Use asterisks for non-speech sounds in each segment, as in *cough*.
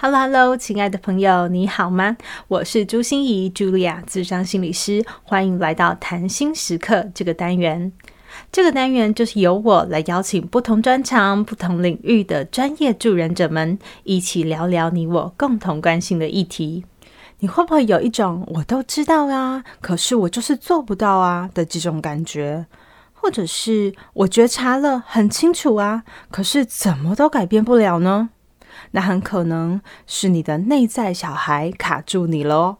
Hello，Hello，亲爱的朋友，你好吗？我是朱心仪，Julia，咨商心理师，欢迎来到谈心时刻这个单元。这个单元就是由我来邀请不同专长、不同领域的专业助人者们，一起聊聊你我共同关心的议题。你会不会有一种我都知道啊，可是我就是做不到啊的这种感觉？或者是我觉察了，很清楚啊，可是怎么都改变不了呢？那很可能是你的内在小孩卡住你了哦。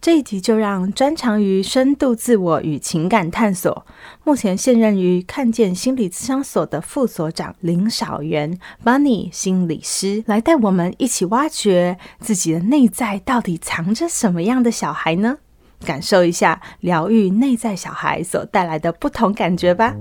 这一集就让专长于深度自我与情感探索，目前现任于看见心理咨商所的副所长林小媛 Bunny 心理师来带我们一起挖掘自己的内在到底藏着什么样的小孩呢？感受一下疗愈内在小孩所带来的不同感觉吧。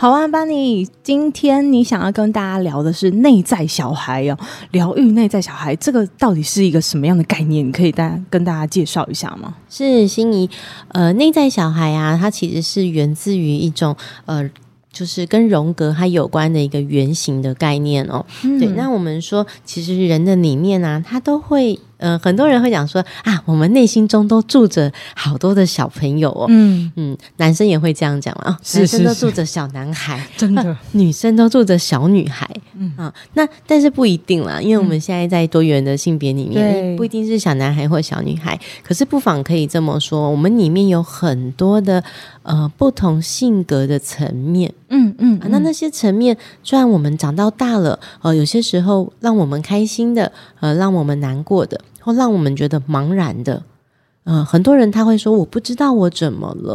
好啊班尼今天你想要跟大家聊的是内在小孩哦，疗愈内在小孩，这个到底是一个什么样的概念？你可以大家跟大家介绍一下吗？是心仪，呃，内在小孩啊，它其实是源自于一种呃，就是跟荣格它有关的一个原型的概念哦。嗯、对，那我们说，其实人的里面啊，它都会。嗯、呃，很多人会讲说啊，我们内心中都住着好多的小朋友哦。嗯嗯，男生也会这样讲啊，男生都住着小男孩，真的，*laughs* 女生都住着小女孩。嗯啊，那但是不一定啦，因为我们现在在多元的性别里面，嗯、不一定是小男孩或小女孩。可是不妨可以这么说，我们里面有很多的呃不同性格的层面。嗯嗯，嗯啊，那那些层面，虽然我们长到大了，呃，有些时候让我们开心的，呃，让我们难过的。或让我们觉得茫然的，嗯、呃，很多人他会说我不知道我怎么了，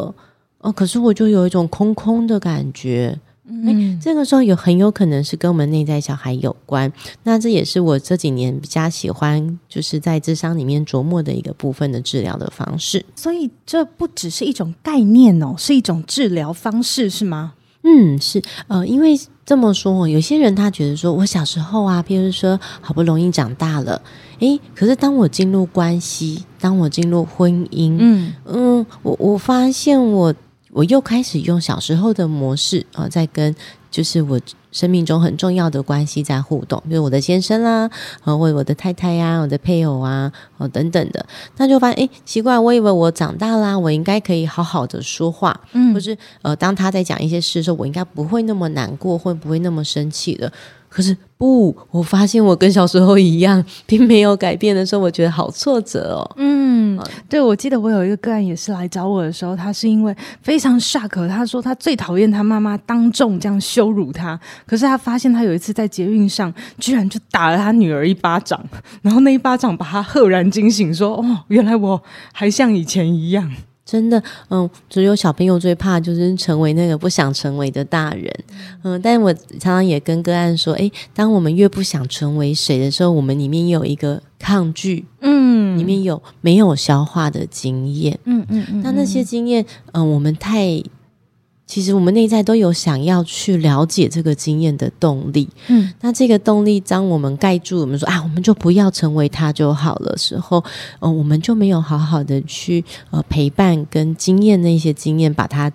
哦、呃，可是我就有一种空空的感觉，嗯，这个时候有很有可能是跟我们内在小孩有关。那这也是我这几年比较喜欢，就是在智商里面琢磨的一个部分的治疗的方式。所以这不只是一种概念哦，是一种治疗方式，是吗？嗯，是，呃，因为这么说，有些人他觉得说我小时候啊，譬如说好不容易长大了。诶，可是当我进入关系，当我进入婚姻，嗯嗯，我我发现我我又开始用小时候的模式啊，在跟就是我生命中很重要的关系在互动，比如我的先生啦，啊，或者我的太太呀，我的配偶啊，哦等等的，那就发现诶，奇怪，我以为我长大啦，我应该可以好好的说话，嗯，或是呃，当他在讲一些事的时候，我应该不会那么难过，会不会那么生气的。可是不，我发现我跟小时候一样，*laughs* 并没有改变的时候，我觉得好挫折哦。嗯，对，我记得我有一个个案也是来找我的时候，他是因为非常 shock，他说他最讨厌他妈妈当众这样羞辱他。可是他发现他有一次在捷运上，居然就打了他女儿一巴掌，*laughs* 然后那一巴掌把他赫然惊醒，说：“哦，原来我还像以前一样。”真的，嗯，只有小朋友最怕就是成为那个不想成为的大人，嗯，但是我常常也跟个案说，诶，当我们越不想成为谁的时候，我们里面有一个抗拒，嗯，里面有没有消化的经验，嗯嗯嗯，那那些经验，嗯，我们太。其实我们内在都有想要去了解这个经验的动力，嗯，那这个动力，当我们盖住，我们说啊，我们就不要成为他就好了时候，嗯、呃，我们就没有好好的去呃陪伴跟经验那些经验，把它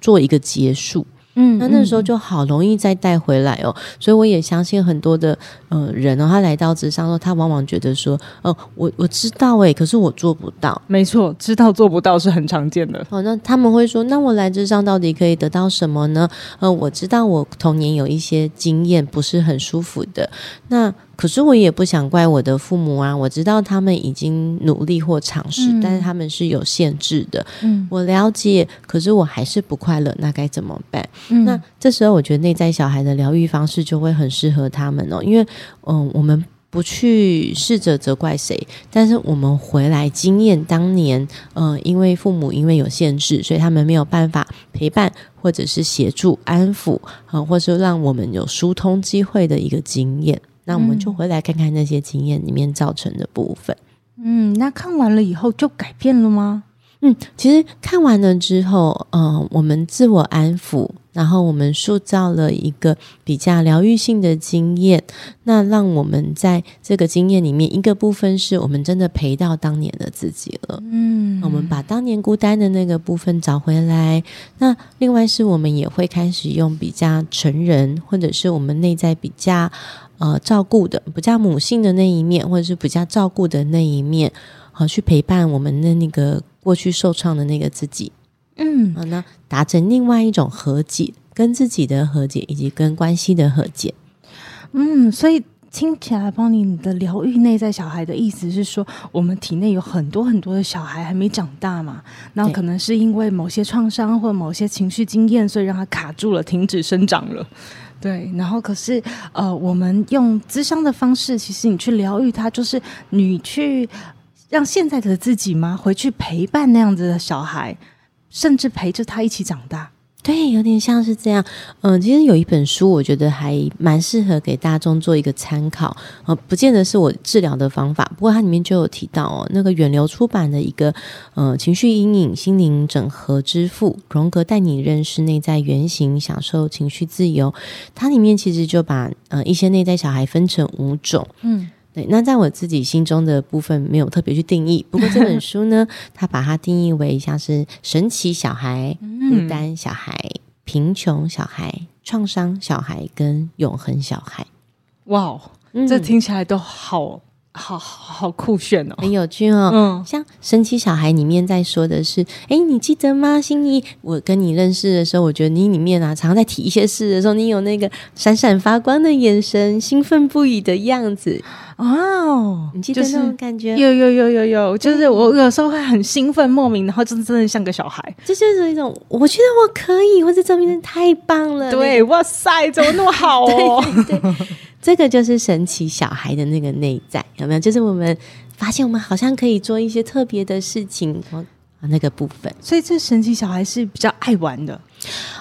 做一个结束。嗯，那那时候就好容易再带回来哦，所以我也相信很多的呃人哦，他来到咨商说，他往往觉得说，哦、呃，我我知道诶，可是我做不到。没错，知道做不到是很常见的。哦，那他们会说，那我来咨商到底可以得到什么呢？呃，我知道我童年有一些经验不是很舒服的，那。可是我也不想怪我的父母啊，我知道他们已经努力或尝试，嗯、但是他们是有限制的。嗯，我了解，可是我还是不快乐，那该怎么办？嗯，那这时候我觉得内在小孩的疗愈方式就会很适合他们哦，因为嗯，我们不去试着责怪谁，但是我们回来经验当年，嗯，因为父母因为有限制，所以他们没有办法陪伴或者是协助安抚，啊，或是让我们有疏通机会的一个经验。那我们就回来看看那些经验里面造成的部分。嗯，那看完了以后就改变了吗？嗯，其实看完了之后，嗯、呃，我们自我安抚，然后我们塑造了一个比较疗愈性的经验。那让我们在这个经验里面，一个部分是我们真的陪到当年的自己了。嗯，我们把当年孤单的那个部分找回来。那另外是我们也会开始用比较成人，或者是我们内在比较呃照顾的、比较母性的那一面，或者是比较照顾的那一面，好、呃、去陪伴我们的那个。过去受创的那个自己，嗯，好，那达成另外一种和解，跟自己的和解，以及跟关系的和解，嗯，所以听起来，帮你你的疗愈内在小孩的意思是说，我们体内有很多很多的小孩还没长大嘛，那可能是因为某些创伤或某些情绪经验，所以让他卡住了，停止生长了，对，然后可是呃，我们用咨商的方式，其实你去疗愈他，就是你去。让现在的自己吗？回去陪伴那样子的小孩，甚至陪着他一起长大。对，有点像是这样。嗯、呃，其实有一本书，我觉得还蛮适合给大众做一个参考。呃，不见得是我治疗的方法，不过它里面就有提到哦，那个远流出版的一个呃情绪阴影心灵整合之父荣格带你认识内在原型，享受情绪自由。它里面其实就把呃一些内在小孩分成五种。嗯。对，那在我自己心中的部分没有特别去定义，不过这本 *laughs* 书呢，它把它定义为像是神奇小孩、孤单小孩、贫穷小孩、创伤小孩跟永恒小孩。哇，这听起来都好。好好好酷炫哦，很有趣哦。嗯，像神奇小孩里面在说的是，哎，你记得吗？心怡，我跟你认识的时候，我觉得你里面啊，常常在提一些事的时候，你有那个闪闪发光的眼神，兴奋不已的样子。哦，你记得那种感觉？有有有有有，就是我有时候会很兴奋莫名，然后就是真的像个小孩，这就是一种我觉得我可以，或者这边太棒了。对，哇塞，怎么那么好哦？*laughs* 对。对这个就是神奇小孩的那个内在，有没有？就是我们发现我们好像可以做一些特别的事情，啊，那个部分。所以这神奇小孩是比较爱玩的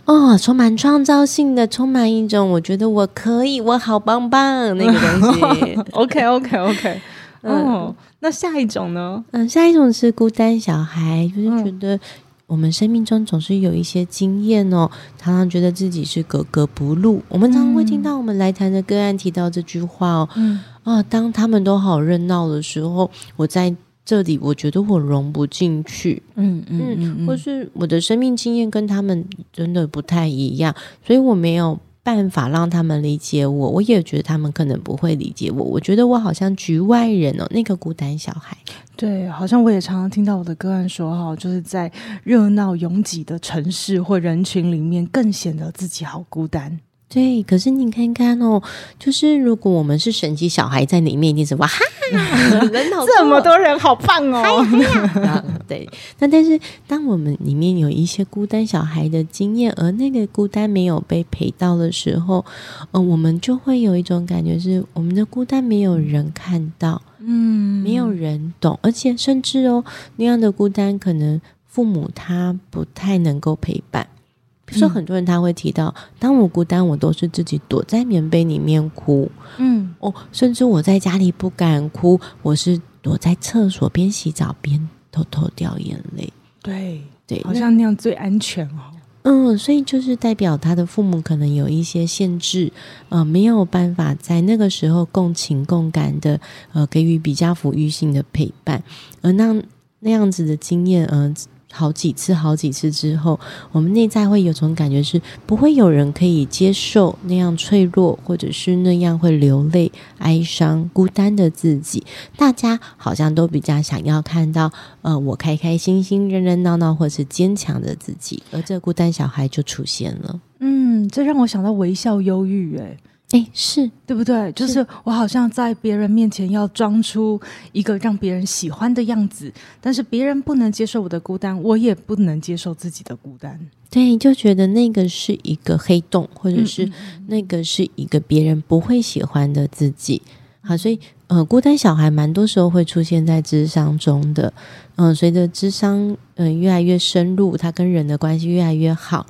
哦，充满创造性的，充满一种我觉得我可以，我好棒棒那个东西。*laughs* OK OK OK，嗯，哦，那下一种呢？嗯，下一种是孤单小孩，就是觉得。我们生命中总是有一些经验哦，常常觉得自己是格格不入。我们常常会听到我们来谈的个案提到这句话哦，嗯，啊，当他们都好热闹的时候，我在这里，我觉得我融不进去，嗯嗯嗯，嗯，或是我的生命经验跟他们真的不太一样，所以我没有。办法让他们理解我，我也觉得他们可能不会理解我。我觉得我好像局外人哦，那个孤单小孩。对，好像我也常常听到我的个案说哈，就是在热闹拥挤的城市或人群里面，更显得自己好孤单。对，可是你看看哦，就是如果我们是神奇小孩在里面，一定是哇哈，*laughs* 人好这么多人，好棒哦！啊、*laughs* 对，那但是当我们里面有一些孤单小孩的经验，而那个孤单没有被陪到的时候，嗯、呃，我们就会有一种感觉是，我们的孤单没有人看到，嗯，没有人懂，而且甚至哦，那样的孤单可能父母他不太能够陪伴。比如说，很多人他会提到，嗯，当我孤单，我都是自己躲在棉被里面哭。嗯，哦，甚至我在家里不敢哭，我是躲在厕所边洗澡边偷偷掉眼泪。对对，好像那样最安全哦。嗯，所以就是代表他的父母可能有一些限制，呃，没有办法在那个时候共情共感的，呃，给予比较抚育性的陪伴，而那那样子的经验，嗯、呃。好几次，好几次之后，我们内在会有种感觉，是不会有人可以接受那样脆弱，或者是那样会流泪、哀伤、孤单的自己。大家好像都比较想要看到，呃，我开开心心、热热闹闹，或是坚强的自己。而这孤单小孩就出现了。嗯，这让我想到微笑忧郁，哎。哎，是对不对？就是我好像在别人面前要装出一个让别人喜欢的样子，但是别人不能接受我的孤单，我也不能接受自己的孤单。对，就觉得那个是一个黑洞，或者是那个是一个别人不会喜欢的自己。好，所以呃，孤单小孩蛮多时候会出现在智商中的。嗯、呃，随着智商嗯、呃、越来越深入，他跟人的关系越来越好。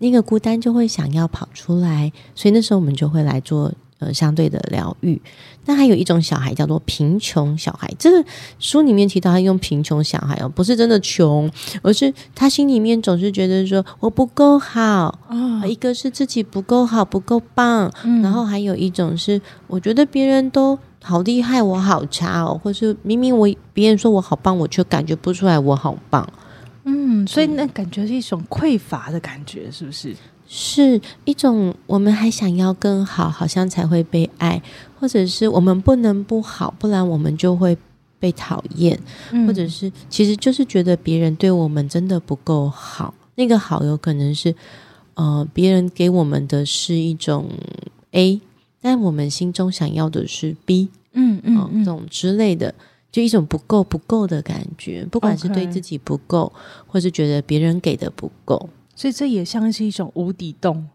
那个孤单就会想要跑出来，所以那时候我们就会来做呃相对的疗愈。那还有一种小孩叫做贫穷小孩，这个书里面提到他用贫穷小孩哦，不是真的穷，而是他心里面总是觉得说我不够好，哦，一个是自己不够好不够棒，嗯，然后还有一种是我觉得别人都好厉害，我好差哦，或是明明我别人说我好棒，我却感觉不出来我好棒。嗯，所以那感觉是一种匮乏的感觉，是不是？是一种我们还想要更好，好像才会被爱，或者是我们不能不好，不然我们就会被讨厌，嗯、或者是其实就是觉得别人对我们真的不够好。那个好有可能是，呃，别人给我们的是一种 A，但我们心中想要的是 B，嗯嗯，嗯，这种之类的。就一种不够不够的感觉，不管是对自己不够.或是觉得别人给的不够，所以这也像是一种无底洞，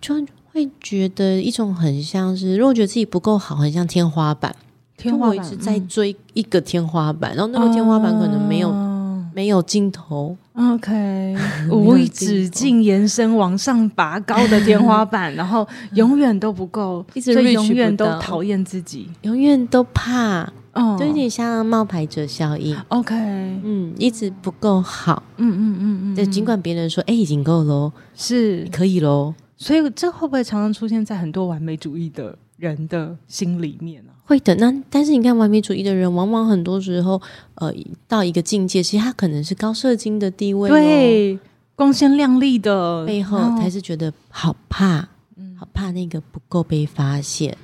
就会觉得一种很像是，如果觉得自己不够好，很像天花板，天花板一直在追一个天花板，嗯，然后那个天花板可能没有，啊，没有尽头，OK，*laughs* 无止境延伸往上拔高的天花板，然后永远都不够，*laughs* 一直永远都讨厌自己，永远都怕。哦，就有点像冒牌者效应。OK，嗯，一直不够好。嗯嗯嗯嗯，就尽管别人说，哎、欸，已经够喽，是可以喽。所以这会不会常常出现在很多完美主义的人的心里面呢、啊？会的。那但是你看，完美主义的人往往很多时候，呃，到一个境界，其实他可能是高射精的地位，对，光鲜亮丽的背后，还是觉得好怕，嗯，好怕那个不够被发现。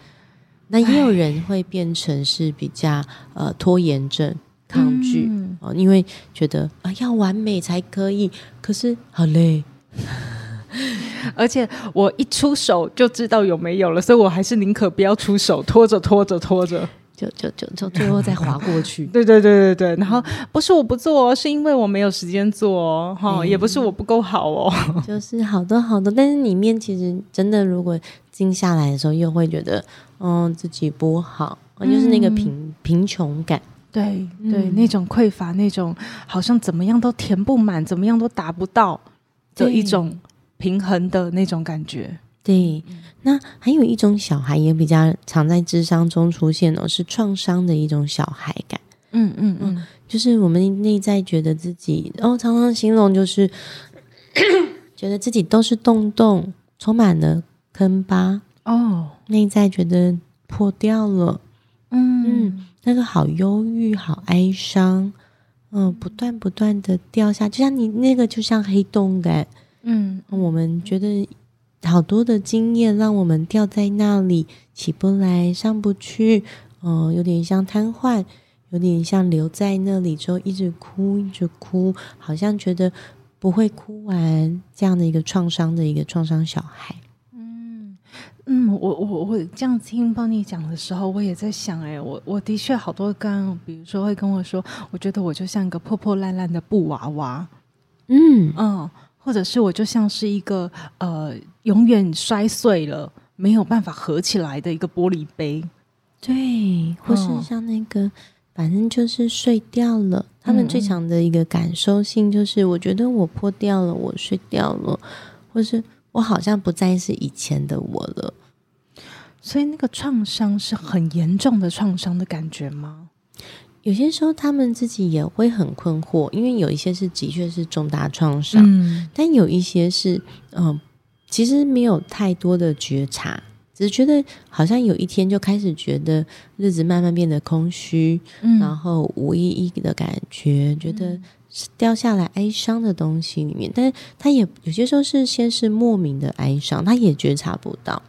那也有人会变成是比较呃拖延症、抗拒哦、嗯，因为觉得啊要完美才可以，可是好累，*laughs* 而且我一出手就知道有没有了，所以我还是宁可不要出手，拖着拖着拖着，就就就就最后再划过去。*laughs* 对对对对对，然后不是我不做，是因为我没有时间做哈、哦，也不是我不够好哦，*laughs* 就是好多好多，但是里面其实真的如果静下来的时候，又会觉得。嗯，自己不好，就是那个贫贫穷感，对对、嗯，那种匮乏，那种好像怎么样都填不满，怎么样都达不到的一种平衡的那种感觉。对，那还有一种小孩也比较常在智商中出现哦，是创伤的一种小孩感。嗯嗯嗯，就是我们内在觉得自己，哦，常常形容就是 *coughs* 觉得自己都是洞洞，充满了坑疤。哦，内在觉得破掉了，嗯。嗯，那个好忧郁，好哀伤，嗯，不断不断的掉下，就像你那个就像黑洞感，嗯，我们觉得好多的经验让我们掉在那里，起不来，上不去，嗯，有点像瘫痪，有点像留在那里之后一直哭，一直哭，好像觉得不会哭完，这样的一个创伤的一个创伤小孩。嗯，我我我这样听帮你讲的时候，我也在想，哎，我我的确好多刚，比如说会跟我说，我觉得我就像一个破破烂烂的布娃娃，嗯。嗯，或者是我就像是一个呃永远摔碎了没有办法合起来的一个玻璃杯，对，或是像那个、嗯、反正就是碎掉了。他们最强的一个感受性就是，我觉得我破掉了，我碎掉了，或是。我好像不再是以前的我了，所以那个创伤是很严重的创伤的感觉吗？有些时候他们自己也会很困惑，因为有一些是的确是重大创伤，嗯，但有一些是嗯、呃，其实没有太多的觉察，只是觉得好像有一天就开始觉得日子慢慢变得空虚，嗯，然后无意义的感觉，觉得。是掉下来哀伤的东西里面，但是他也有些时候是先是莫名的哀伤，他也觉察不到，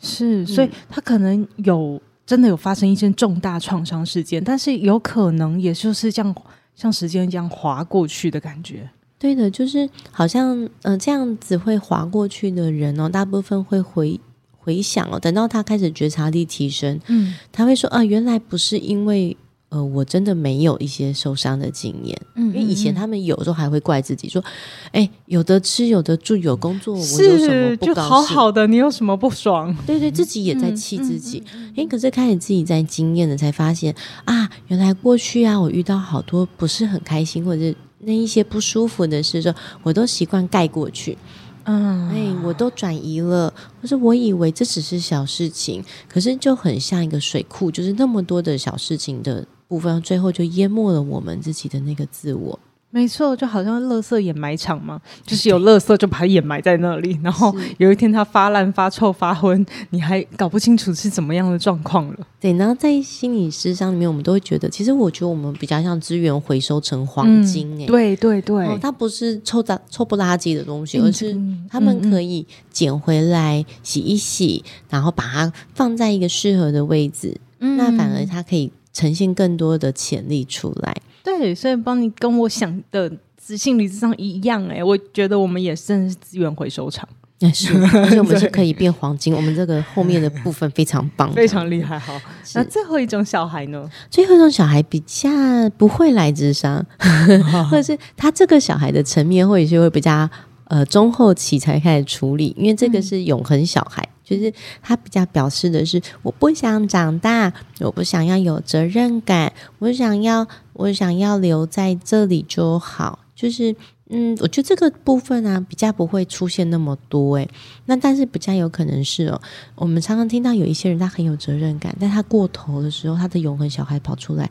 是，所以他可能有真的有发生一件重大创伤事件，但是有可能也就是这样像时间这样划过去的感觉。对的，就是好像嗯、呃、这样子会划过去的人哦，大部分会回回想哦，等到他开始觉察力提升，嗯，他会说啊，原来不是因为。呃，我真的没有一些受伤的经验，嗯，因为以前他们有时候还会怪自己说，哎、欸，有的吃，有的住，有工作，我有什么不高兴？就好好的，你有什么不爽？对对，自己也在气自己。哎、嗯欸，可是开始自己在经验了，才发现啊，原来过去啊，我遇到好多不是很开心或者那一些不舒服的事，说我都习惯盖过去。嗯，哎，我都转移了，或是我以为这只是小事情，可是就很像一个水库，就是那么多的小事情的部分，最后就淹没了我们自己的那个自我。没错，就好像垃圾掩埋场嘛，就是有垃圾就把它掩埋在那里，然后有一天它发烂、发臭、发昏，你还搞不清楚是怎么样的状况了。对，然后在心理师商里面，我们都会觉得，其实我觉得我们比较像资源回收成黄金诶、欸嗯。对对对、哦，它不是臭脏、臭不拉几的东西，而是他们可以捡回来洗一洗，然后把它放在一个适合的位置，嗯、那反而它可以呈现更多的潜力出来。对，所以帮你跟我想的心理咨商一样哎，我觉得我们也算是资源回收厂。那是，而且我们是可以变黄金。*laughs* 我们这个后面的部分非常棒，*laughs* 非常厉害。哈，那最后一种小孩呢？最后一种小孩比较不会来智商，*laughs* 或者是他这个小孩的层面，或者是会比较呃中后期才开始处理，因为这个是永恒小孩。嗯就是他比较表示的是，我不想长大，我不想要有责任感，我想要我想要留在这里就好。就是嗯，我觉得这个部分呢、啊，比较不会出现那么多诶。那但是比较有可能是哦，我们常常听到有一些人他很有责任感，但他过头的时候，他的永恒小孩跑出来，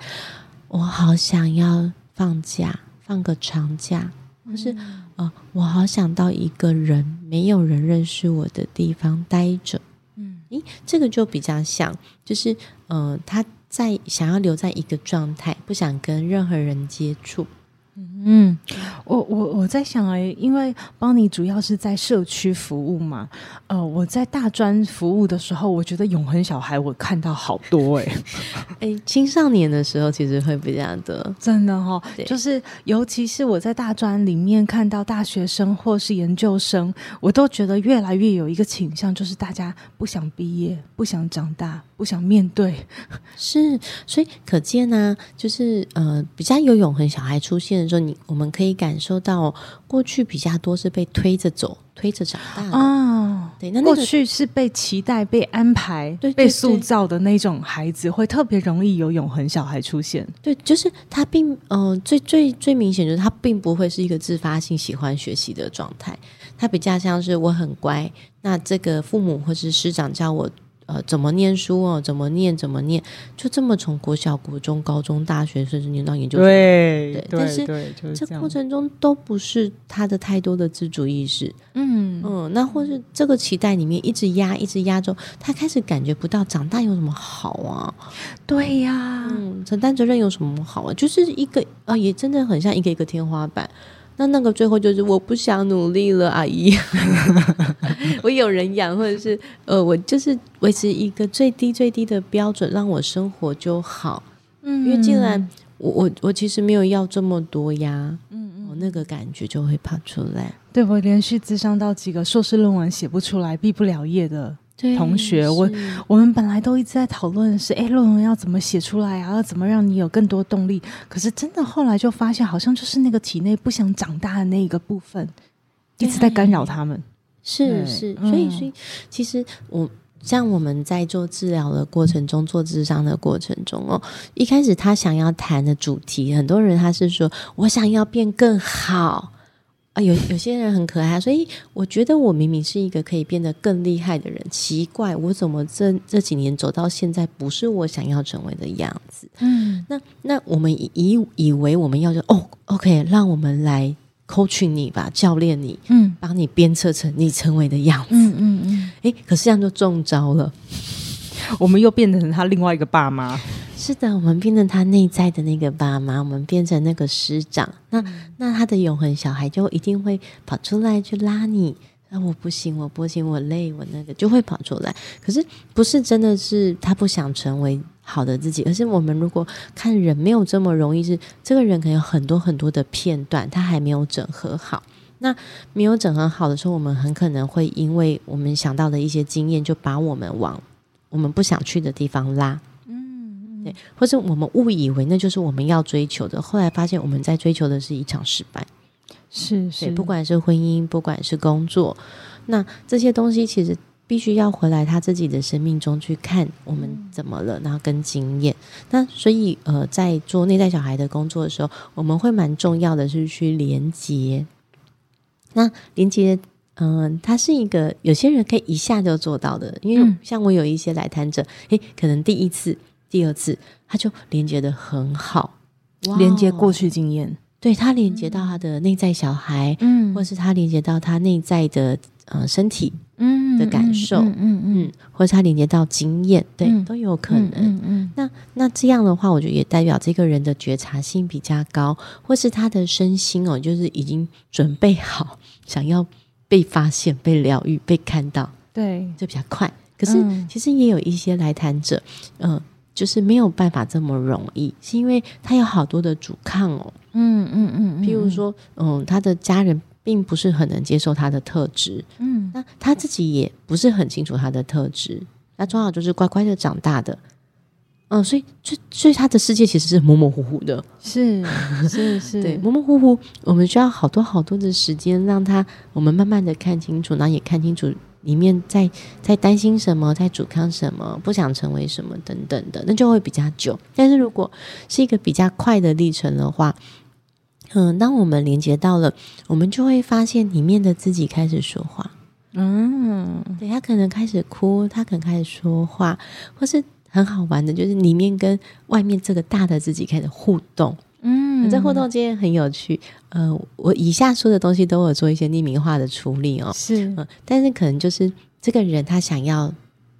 我好想要放假，放个长假。可是，呃，我好想到一个人没有人认识我的地方待着。嗯，诶，这个就比较像，就是，呃，他在想要留在一个状态，不想跟任何人接触。嗯，我我我在想哎、欸，因为邦尼主要是在社区服务嘛，呃，我在大专服务的时候，我觉得永恒小孩我看到好多哎、欸，哎、欸，青少年的时候其实会比较多，真的哈、哦，就是尤其是我在大专里面看到大学生或是研究生，我都觉得越来越有一个倾向，就是大家不想毕业，不想长大，不想面对，是，所以可见呢、啊，就是呃，比较有永恒小孩出现。的时候你，我们可以感受到过去比较多是被推着走、推着长大的哦。对，那，那个、过去是被期待、被安排、对被塑造的那种孩子，会特别容易有永恒小孩出现。对，就是他并嗯、呃，最最最明显就是他并不会是一个自发性喜欢学习的状态，他比较像是我很乖，那这个父母或是师长叫我。呃，怎么念书哦？怎么念？怎么念？就这么从国小、国中、高中、大学，甚至念到研究生。对对，但是这过程中都不是他的太多的自主意识。嗯嗯，那或是这个期待里面一直压，一直压着，他开始感觉不到长大有什么好啊？对呀，嗯，承担责任有什么好啊？就是一个啊、呃，也真的很像一个一个天花板。那那个最后就是我不想努力了，阿姨，*laughs* 我有人养，或者是呃，我就是维持一个最低最低的标准，让我生活就好。嗯，因为既然我我我其实没有要这么多呀，嗯嗯，我那个感觉就会跑出来。对，我连续咨商到几个硕士论文写不出来，毕不了业的。同学，我我们本来都一直在讨论是，哎，论文要怎么写出来啊？要怎么让你有更多动力？可是真的后来就发现，好像就是那个体内不想长大的那一个部分，一直在干扰他们。是是，所以所以其实我像我们在做治疗的过程中，做智商的过程中哦，一开始他想要谈的主题，很多人他是说我想要变更好。啊，有有些人很可爱，所以我觉得我明明是一个可以变得更厉害的人，奇怪，我怎么这这几年走到现在不是我想要成为的样子？嗯，那那我们以以为我们要就哦，OK，让我们来 coaching 你吧，教练你，嗯，帮你鞭策成你成为的样子，嗯嗯嗯，哎、欸，可是这样就中招了，*laughs* 我们又变成他另外一个爸妈。是的，我们变成他内在的那个爸妈，我们变成那个师长，那那他的永恒小孩就一定会跑出来去拉你。那我不行，我不行，我累，我那个就会跑出来。可是不是真的是他不想成为好的自己，而是我们如果看人没有这么容易，是这个人可能有很多很多的片段，他还没有整合好。那没有整合好的时候，我们很可能会因为我们想到的一些经验，就把我们往我们不想去的地方拉。对，或者我们误以为那就是我们要追求的，后来发现我们在追求的是一场失败。是是，不管是婚姻，不管是工作，那这些东西其实必须要回来他自己的生命中去看我们怎么了，然后跟经验。那所以呃，在做内在小孩的工作的时候，我们会蛮重要的是去连接。那连接嗯，他是一个有些人可以一下就做到的，因为像我有一些来谈者，诶，可能第一次、第二次他就连接的很好，连接过去经验，对，他连接到他的内在小孩，嗯，或是他连接到他内在的呃身体，嗯的感受，嗯嗯，嗯，嗯，或者他连接到经验，对，嗯、都有可能。嗯嗯，嗯，那那这样的话，我觉得也代表这个人的觉察性比较高，或是他的身心哦，就是已经准备好 *laughs* 想要。被发现、被疗愈、被看到，对，就比较快。可是其实也有一些来谈者，嗯、呃，就是没有办法这么容易，是因为他有好多的阻抗哦。嗯嗯嗯，譬如说，嗯，他的家人并不是很能接受他的特质，嗯，那他自己也不是很清楚他的特质，那从小就是乖乖的长大的。嗯，所以，所以，所以他的世界其实是模模糊糊的，是是是，对，模模糊糊。我们需要好多好多的时间，让他我们慢慢的看清楚，然后也看清楚里面在在担心什么，在阻抗什么，不想成为什么等等的，那就会比较久。但是如果是一个比较快的历程的话，嗯，当我们连接到了，我们就会发现里面的自己开始说话。嗯，对，他可能开始哭，他可能开始说话，或是。很好玩的，就是里面跟外面这个大的自己开始互动，嗯，这互动经验很有趣。呃，我以下说的东西都有做一些匿名化的处理哦，是，呃，但是可能就是这个人他想要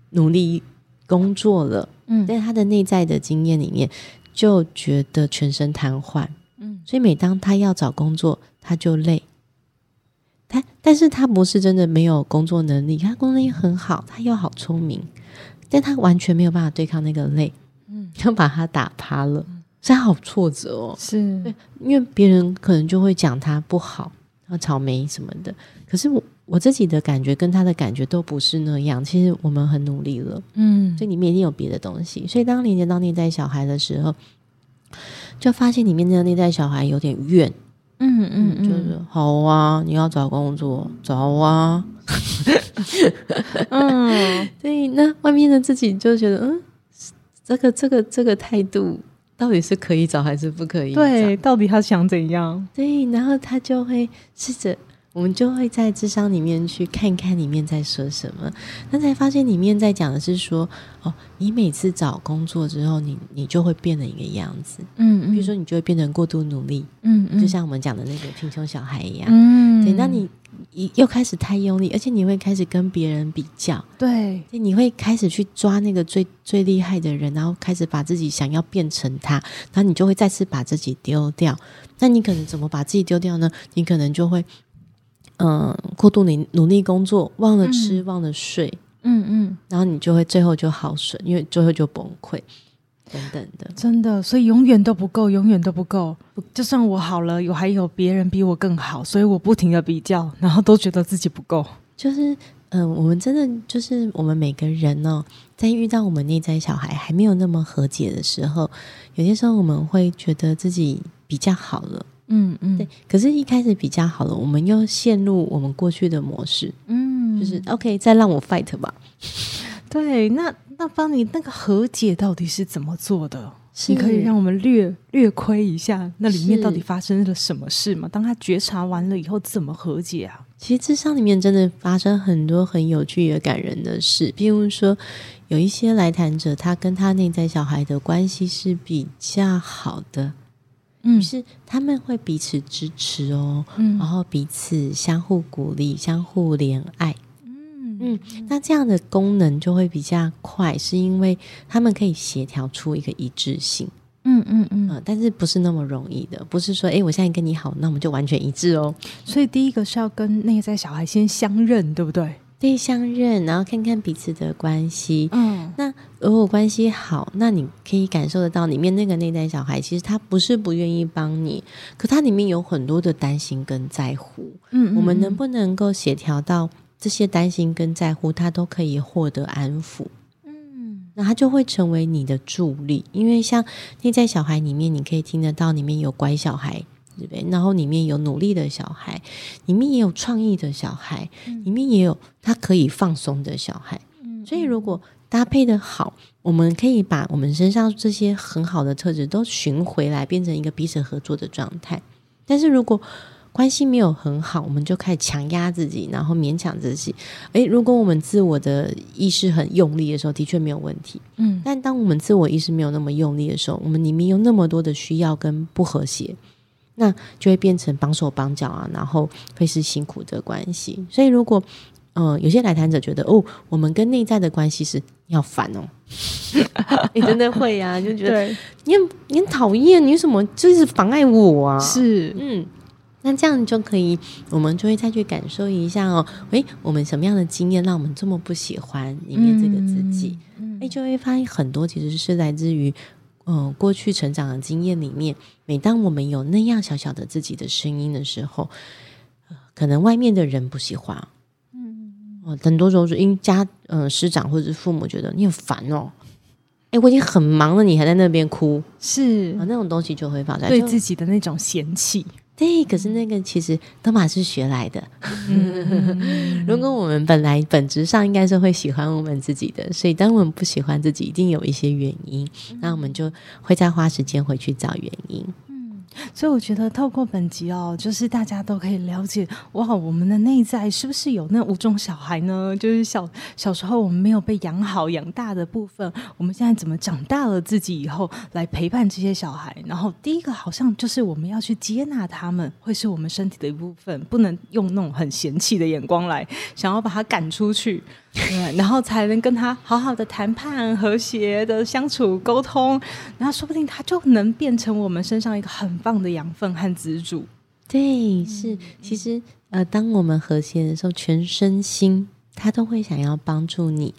努力工作了，嗯，在他的内在的经验里面就觉得全身瘫痪，嗯，所以每当他要找工作，他就累。他，但是他不是真的没有工作能力，他工作能力很好，他又好聪明。但他完全没有办法对抗那个累，嗯，就把他打趴了，他好挫折哦。是，因为别人可能就会讲他不好，然后草莓什么的。可是我我自己的感觉跟他的感觉都不是那样。其实我们很努力了，嗯，所以里面一定有别的东西。所以当连接到内在小孩的时候，就发现里面那个内在小孩有点怨，嗯嗯，嗯，就是好啊，你要找工作，找啊。嗯，*laughs* 对，那外面的自己就觉得，嗯，这个这个这个态度到底是可以找还是不可以？对，到底他想怎样？对，然后他就会试着，我们就会在智商里面去看看里面在说什么，那才发现里面在讲的是说，哦，你每次找工作之后，你你就会变了一个样子，嗯，嗯，比如说你就会变成过度努力，嗯，嗯，就像我们讲的那个贫穷小孩一样，嗯，对，那你。又开始太用力，而且你会开始跟别人比较，对，你会开始去抓那个最最厉害的人，然后开始把自己想要变成他，然后你就会再次把自己丢掉。那你可能怎么把自己丢掉呢？你可能就会，嗯、呃，过度努努力工作，忘了吃，嗯、忘了睡，嗯嗯，然后你就会最后就耗损，因为最后就崩溃。等等的，真的，所以永远都不够，永远都不够。就算我好了，有还有别人比我更好，所以我不停的比较，然后都觉得自己不够。就是，嗯、呃，我们真的就是我们每个人呢、哦，在遇到我们内在小孩还没有那么和解的时候，有些时候我们会觉得自己比较好了，嗯嗯，对。可是，一开始比较好了，我们又陷入我们过去的模式，嗯，就是 OK，再让我 fight 吧。对，那。那帮你那个和解到底是怎么做的？你可以让我们略略窥一下，那里面到底发生了什么事吗？当他觉察完了以后，怎么和解啊？其实智商里面真的发生很多很有趣也感人的事，比如说有一些来谈者，他跟他内在小孩的关系是比较好的，嗯，是他们会彼此支持哦，嗯，然后彼此相互鼓励，相互怜爱。嗯，那这样的功能就会比较快，是因为他们可以协调出一个一致性。嗯嗯嗯、呃，但是不是那么容易的，不是说，哎，我现在跟你好，那我们就完全一致哦。所以第一个是要跟内在小孩先相认，对不对？对，相认，然后看看彼此的关系。嗯，那如果关系好，那你可以感受得到里面那个内在小孩，其实他不是不愿意帮你，可他里面有很多的担心跟在乎。嗯，嗯，嗯，我们能不能够协调到？这些担心跟在乎，他都可以获得安抚。嗯，那他就会成为你的助力，因为像内在小孩里面，你可以听得到里面有乖小孩，对不对？然后里面有努力的小孩，里面也有创意的小孩，嗯、里面也有他可以放松的小孩。嗯，所以如果搭配的好，我们可以把我们身上这些很好的特质都寻回来，变成一个彼此合作的状态。但是如果关系没有很好，我们就开始强压自己，然后勉强自己。诶，如果我们自我的意识很用力的时候，的确没有问题。嗯，但当我们自我意识没有那么用力的时候，我们里面有那么多的需要跟不和谐，那就会变成绑手绑脚啊，然后会是辛苦的关系。所以如果嗯、呃，有些来谈者觉得哦，我们跟内在的关系是要烦哦，*laughs* 你真的会呀、啊，就觉得你很你很讨厌，你为什么就是妨碍我啊？是，嗯，那这样就可以，我们就会再去感受一下哦，诶，我们什么样的经验让我们这么不喜欢里面这个自己？嗯，诶，就会发现很多其实是来自于嗯、呃、过去成长的经验里面，每当我们有那样小小的自己的声音的时候，可能外面的人不喜欢。哦，很多时候是因为家呃师长或者是父母觉得你很烦哦，哎，我已经很忙了，你还在那边哭，是啊，那种东西就会放在对自己的那种嫌弃。对，可是那个其实都马是学来的。嗯、*laughs* 如果我们本来本质上应该是会喜欢我们自己的，所以当我们不喜欢自己，一定有一些原因，那我们就会再花时间回去找原因。所以我觉得透过本集哦，就是大家都可以了解哇，我们的内在是不是有那五种小孩呢？就是小小时候我们没有被养好养大的部分，我们现在怎么长大了自己以后来陪伴这些小孩？然后第一个好像就是我们要去接纳他们，会是我们身体的一部分，不能用那种很嫌弃的眼光来想要把他赶出去。对，然后才能跟他好好的谈判、和谐的相处、沟通，然后说不定他就能变成我们身上一个很棒的养分和支柱。对，是，其实呃，当我们和谐的时候，全身心他都会想要帮助你。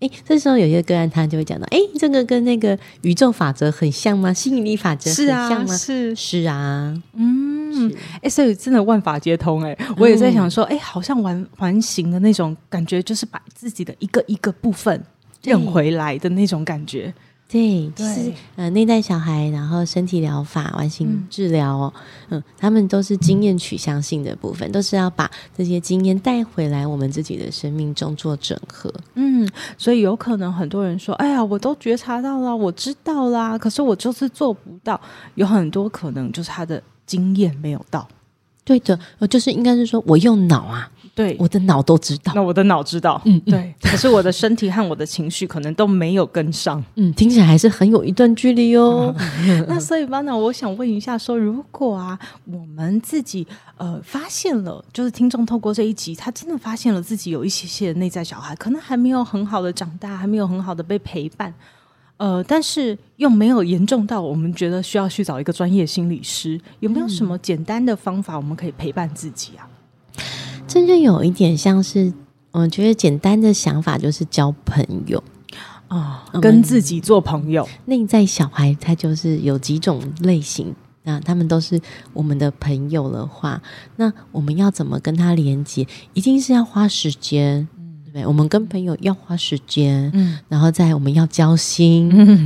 诶，这时候有些个案他就会讲到，哎，这个跟那个宇宙法则很像吗？吸引力法则很像吗？是啊，是，是啊，嗯。嗯，哎，所以真的万法皆通哎，我也在想说，哎、嗯，好像完完形的那种感觉，就是把自己的一个一个部分认回来的那种感觉。对，对就是呃，内在小孩，然后身体疗法、完形治疗哦，嗯，嗯，他们都是经验取向性的部分，都是要把这些经验带回来我们自己的生命中做整合。嗯，所以有可能很多人说，哎呀，我都觉察到了，我知道啦，可是我就是做不到。有很多可能就是他的。经验没有到，对的，呃，就是应该是说，我用脑啊，对，我的脑都知道，那我的脑知道，嗯，对，可是我的身体和我的情绪可能都没有跟上，嗯，听起来还是很有一段距离哦。*laughs* 那所以吧，那我想问一下，说如果啊，我们自己呃发现了，就是听众透过这一集，他真的发现了自己有一些些内在小孩，可能还没有很好的长大，还没有很好的被陪伴。呃，但是又没有严重到我们觉得需要去找一个专业心理师，有没有什么简单的方法我们可以陪伴自己啊？这就有一点像是，我觉得简单的想法就是交朋友啊，跟自己做朋友。内在小孩他就是有几种类型，那他们都是我们的朋友的话，那我们要怎么跟他连接？一定是要花时间。对，我们跟朋友要花时间，嗯，然后再我们要交心，嗯，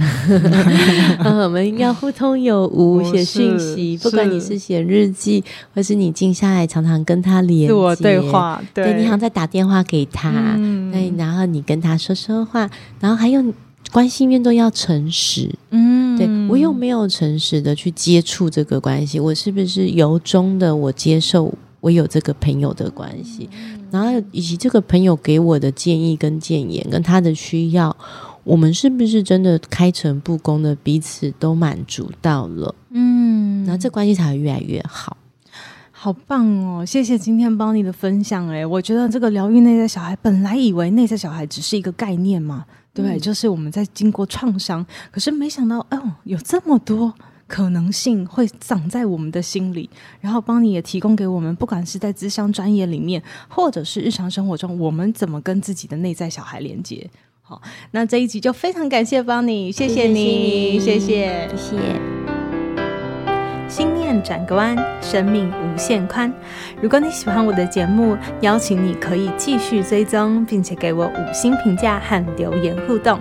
*laughs* *laughs* 我们要互通有无，写讯息，不管你是写日记，或是你静下来常常跟他连接对话，对，对。你好像在打电话给他，嗯，对，然后你跟他说说话，然后还有关系面都要诚实，嗯，对我有没有诚实的去接触这个关系？我是不是由衷的我接受？我有这个朋友的关系，然后以及这个朋友给我的建议跟建言，跟他的需要，我们是不是真的开诚布公的彼此都满足到了？嗯，那这关系才会越来越好。好棒哦！谢谢今天邦尼的分享。哎，我觉得这个疗愈内在小孩，本来以为内在小孩只是一个概念嘛，对，嗯、就是我们在经过创伤，可是没想到，哦，有这么多。可能性会长在我们的心里，然后邦尼也提供给我们，不管是在咨商专业里面，或者是日常生活中，我们怎么跟自己的内在小孩连接。好，那这一集就非常感谢邦尼，谢谢你，谢谢，谢谢。谢谢。心念转个弯，生命无限宽。如果你喜欢我的节目，邀请你可以继续追踪，并且给我五星评价和留言互动。